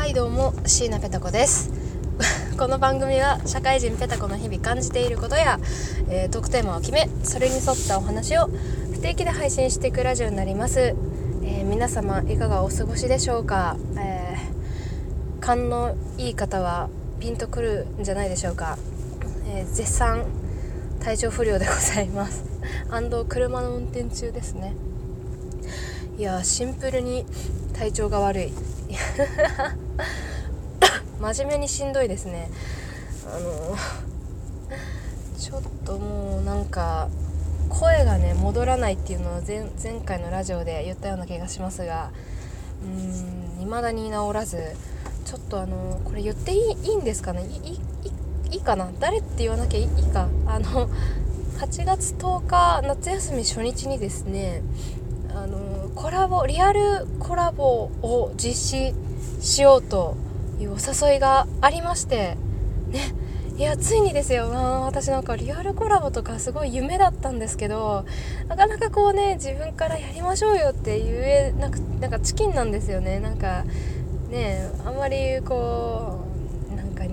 はいどうも椎名ペタ子です。この番組は社会人ペタ子の日々感じていることや、えー、トークテーマを決めそれに沿ったお話を不定期で配信していくラジオになります、えー、皆様いかがお過ごしでしょうか、えー、勘のいい方はピンとくるんじゃないでしょうか、え絶賛体調不良でございます。車の運転中ですね。いやシンプルに体調が悪い。真面目にしんどいですね。あのちょっともうなんか声がね戻らないっていうのを前前回のラジオで言ったような気がしますがうーん未だに治らずちょっとあのこれ言っていいいいんですかね？いいいかな？誰って言わなきゃいいか？あの8月10日夏休み初日にですねあのコラボリアルコラボを実施しようというお誘いがありましてねいやついにですよ、まあ、私なんかリアルコラボとかすごい夢だったんですけどなかなかこうね自分からやりましょうよって言えなくなんかチキンなんですよね。なんかねあんまりこうなんか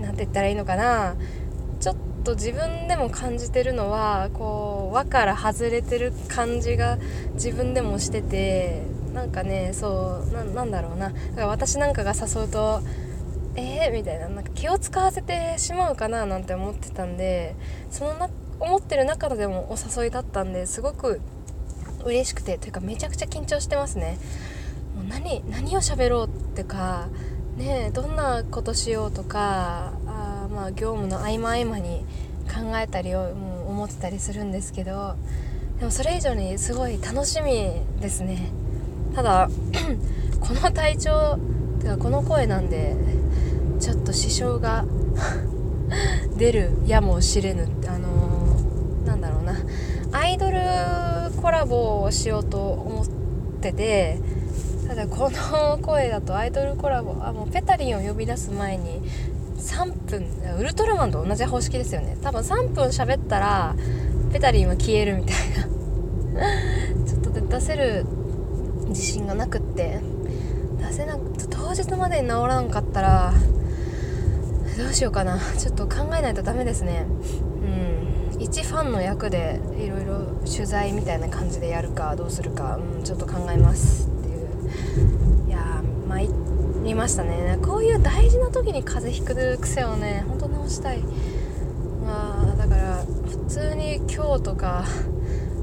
なんて言ったらいいのかな。ちょっと自分でも感じてるのはこう輪から外れてる感じが自分でもしててなんかねそうなんだろうな。だから私なんかが誘うとえー、みたいな。なんか気を使わせてしまうかな？なんて思ってたんでそのな思ってる中でもお誘いだったんですごく嬉しくてというかめちゃくちゃ緊張してますね。もう何何を喋ろうってかねどんなことしようとかあまあ業務の合間合間に考えたりをもう思ってたりするんですけどでもそれ以上にすごい楽しみですね。ただ この体調てかこの声なんでちょっと支障が 出るやもしれぬ。あのー、なんだろうな。アイドルコラボをしようと思っててただこの声だとアイドルコラボあもうペタリンを呼び出す前に3分ウルトラマンと同じ方式ですよね。多分3分喋ったらペタリンは消えるみたいな。ちょっと出せる自信がなくって。出せなく当日までに治らんかったらどうしようかな。ちょっと考えないとダメですね。うん。一ファンの役でいろいろ取材みたいな感じでやるかどうするか、うん、ちょっと考えますっていう。いやー参りましたね。こういう大事な時に風邪ひく癖をねほんと直したい。まあだから普通に今日とか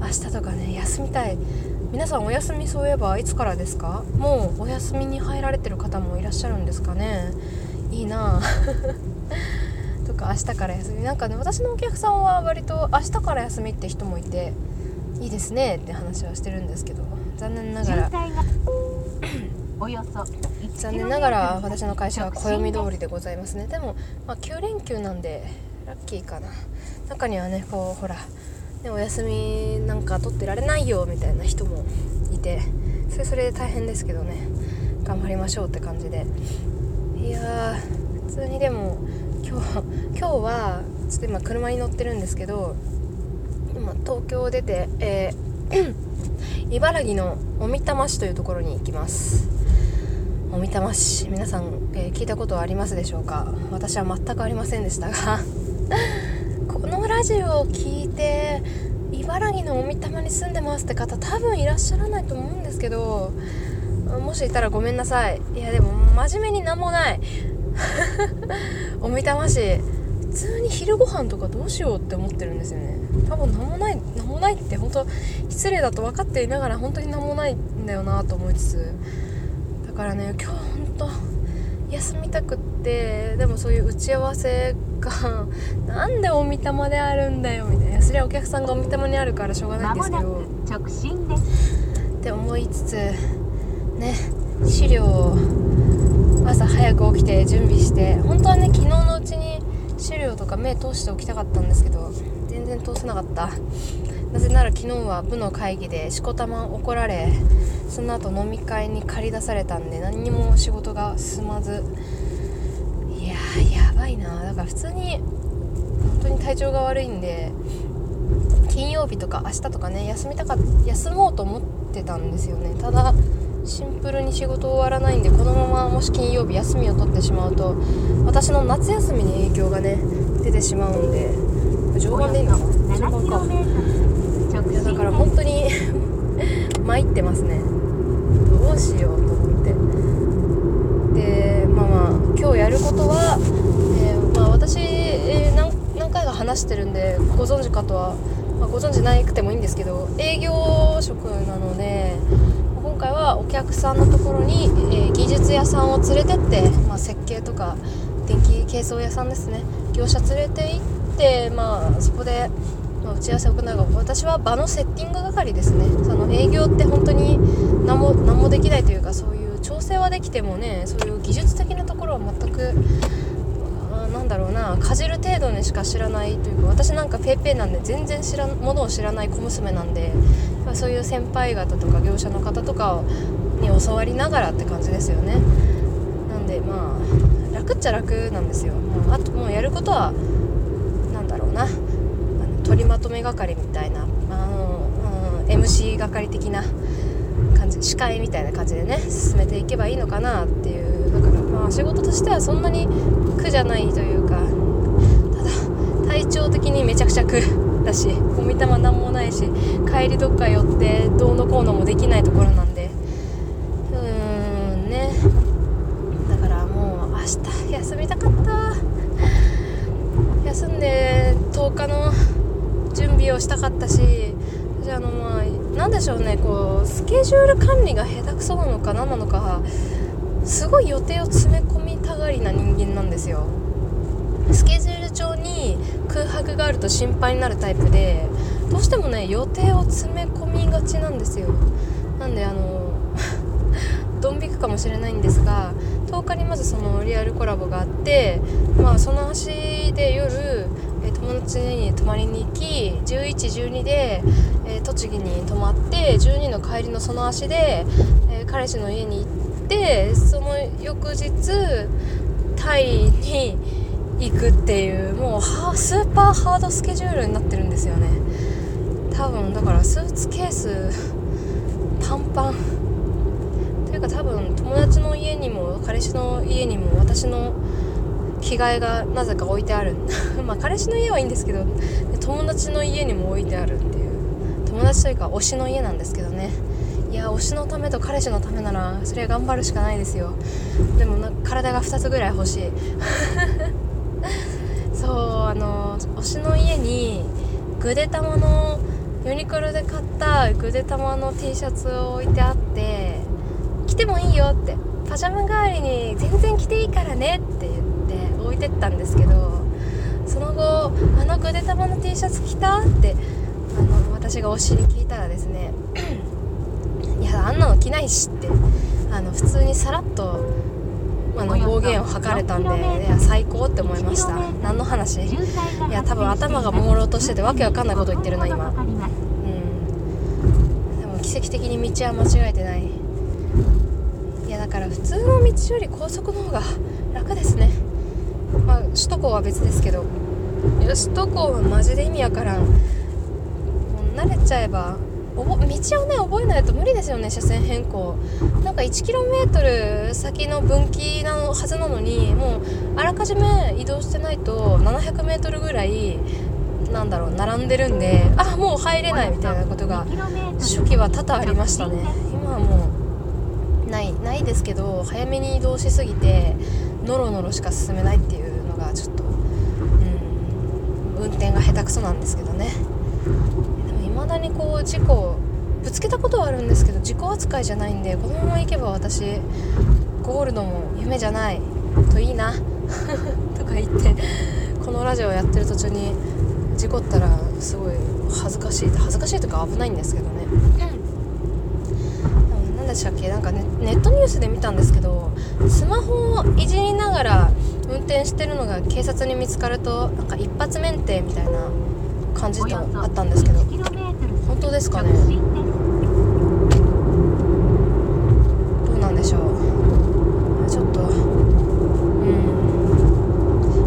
明日とかね休みたい。皆さんお休みそういえばいつからですか？もうお休みに入られてる方もいらっしゃるんですかね？いいな とか明日から休み。なんかね私のお客さんは割と明日から休みって人もいていいですねって話はしてるんですけど残念ながら。およそ残念ながら私の会社は暦通りでございますね。でも、まあ、9連休なんでラッキーかな。中にはねこうほらでお休みなんか取ってられないよみたいな人もいてそれそれで大変ですけどね。頑張りましょうって感じで。いやー普通にでも今日今日はちょっと今車に乗ってるんですけど今東京を出て、えー 茨城の小美玉市というところに行きます。小美玉市皆さん、えー、聞いたことはありますでしょうか？私は全くありませんでしたが。ジオを聞いて茨城の小美玉に住んでますって方多分いらっしゃらないと思うんですけどもしいたらごめんなさい。いやでも真面目になんもない。小美玉市。普通に昼ご飯とかどうしようって思ってるんですよね。多分何もない何もないって本当失礼だと分かっていながら本当に何もないんだよなと思いつつ。だからね今日本当休みたくってでもそういう打ち合わせがなんでお見玉であるんだよみたいな。それはお客さんがお見玉にあるからしょうがないんですけど。直進です。って思いつつね資料を朝早く起きて準備して本当はね昨日のうちに資料とか目通しておきたかったんですけど全然通せなかった。なぜなら昨日は部の会議でしこたま怒られその後飲み会に駆り出されたんで何にも仕事が進まずいな。だから普通に本当に体調が悪いんで金曜日とか明日とかね休みたか休もうと思ってたんですよね。ただシンプルに仕事終わらないんでこのままもし金曜日休みを取ってしまうと私の夏休みに影響がね出てしまうんで常磐でいいのか常磐かいやだから本当に 参ってますね。どうしようと思ってでまあまあ今日やることは、えー、まあ、私、えー、何してるんでご存知かとは、まあ、ご存知なくてもいいんですけど営業職なので今回はお客さんのところに、えー、技術屋さんを連れてって、まあ、設計とか電気清掃屋さんですね業者連れて行って、まあ、そこで、まあ、打ち合わせを行う。が私は場のセッティング係ですね。その営業って本当に何も何もできないというかそういう調整はできてもねそういう技術的なところは全くなんだろうなかじる程度にしか知らないというか私なんか PayPay なんで全然知らものを知らない小娘なんでそういう先輩方とか業者の方とかに教わりながらって感じですよね。なんでまあ楽っちゃ楽なんですよ。もうあともうやることは何だろうな。取りまとめ係みたいなあの、うん、MC 係的な感じ司会みたいな感じでね進めていけばいいのかなっていうだからまあ仕事としてはそんなに苦じゃないというかただ体調的にめちゃくちゃ苦だしゴミ玉なんもないし帰りどっか寄ってどうのこうのもできないところなんで。うーんね。だからもう明日休みたかった。休んで10日の準備をしたかったしじゃあのまあ何でしょうね。こうスケジュール管理が下手くそなのか何なのかすごい予定を詰め込みたがりな人間なんですよ。スケジュール帳に空白があると心配になるタイプでどうしてもね予定を詰め込みがちなんですよ。なんであの ドン引くかもしれないんですが10日にまずそのリアルコラボがあってまあその足で夜え友達に泊まりに行き1112で、え、栃木に泊まって12の帰りのその足で、え、彼氏の家に行ってその翌日タイに行くっていうもうスーパーハードスケジュールになってるんですよね。多分だからスーツケースパンパン。というか多分友達の家にも彼氏の家にも私の着替えがなぜか置いてある。まあ彼氏の家はいいんですけど友達の家にも置いてあるっていう。友達というか推しの家なんですけどね。いや推しのためと彼氏のためならそれは頑張るしかないですよでもな体が2つぐらい欲しい そうあの推しの家にぐでたまのユニクロで買ったぐでたまの T シャツを置いてあって着てもいいよってパジャマ代わりに全然着ていいからねって言って置いてったんですけどその後「あのぐでたまの T シャツ着た?」ってあの私が推しに聞いたらですね「あんなの着ないし」って。あの普通にさらっとあの暴言を吐かれたんでいや最高って思いました。何の話？いや多分頭が朦朧としててわけわかんないこと言ってるな今。うん。でも奇跡的に道は間違えてない。いやだから普通の道より高速の方が楽ですね。まあ首都高は別ですけど。いや首都高はマジで意味わからん。もう慣れちゃえば道をね覚えないと無理ですよね車線変更。なんか 1km 先の分岐なはずなのにもうあらかじめ移動してないと 700m ぐらいなんだろう並んでるんであもう入れないみたいなことが初期は多々ありましたね。今はもうないないですけど早めに移動しすぎてノロノロしか進めないっていうのがちょっとうん運転が下手くそなんですけどね未だにこう事故ぶつけたことはあるんですけど事故扱いじゃないんでこのまま行けば私ゴールドも夢じゃないといいな とか言ってこのラジオやってる途中に事故ったらすごい恥ずかしい恥ずかしいとか危ないんですけどね。何でしたっけ？なんかネネットニュースで見たんですけどスマホをいじりながら運転してるのが警察に見つかるとなんか一発免停みたいな感じとあったんですけど。本当ですかね。どうなんでしょう。ちょっとう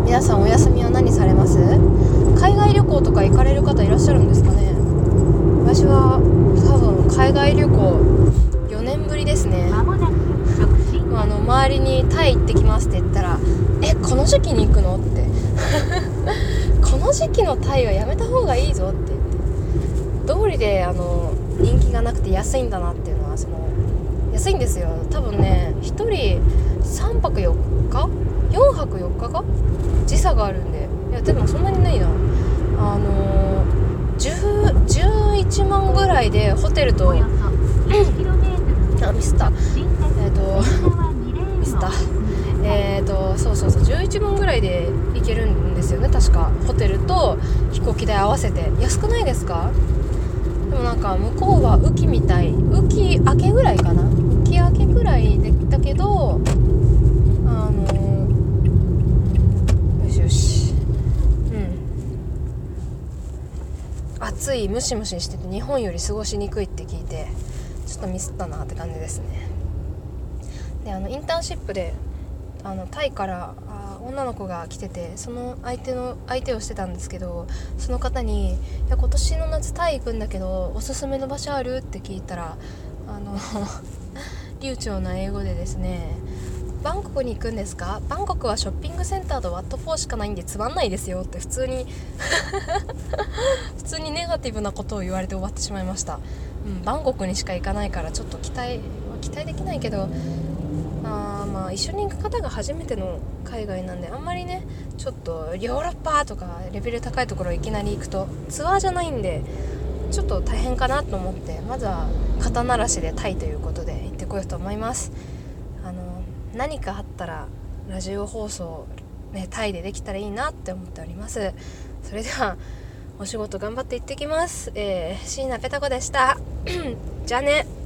ん。皆さんお休みは何されます？海外旅行とか行かれる方いらっしゃるんですかね。私は多分海外旅行4年ぶりですね。あの周りにタイ行ってきますって言ったらえこの時期に行くの？ってこの時期のタイはやめた方がいいぞって。言って通りであの人気がなくて安いんだなっていうのはその安いんですよ。多分ね1人3泊4日？4泊4日か？時差があるんで。いやでもそんなにないな。あのー、11万ぐらいでホテルとあミスったえっ、ー、とミスったえっ、ー、とそうそうそう。11万ぐらいで行けるんですよね確か。ホテルと飛行機代合わせて。安くないですか？でなんか向こうは雨季みたい雨季明けぐらいかな？雨季明けぐらいでだけどあのよしよし。うん。暑いムシムシしてて日本より過ごしにくいって聞いてちょっとミスったなって感じですね。であのインターンシップであのタイから女の子が来ててその相手の相手をしてたんですけどその方に「いや今年の夏タイ行くんだけどおすすめの場所ある?」って聞いたらあの 流暢な英語でですねバンコクに行くんですかバンコクはショッピングセンターとワット4しかないんでつまんないですよって普通に 普通にネガティブなことを言われて終わってしまいました、うん、バンコクにしか行かないからちょっと期待期待できないけどまあ一緒に行く方が初めての海外なんであんまりねちょっとヨーロッパとかレベル高いところいきなり行くとツアーじゃないんでちょっと大変かなと思ってまずは肩慣らしでタイということで行ってこようと思います。あの何かあったらラジオ放送、ね、タイでできたらいいなって思っております。それではお仕事頑張って行ってきます。えー、椎名ペタ子でした。じゃあね。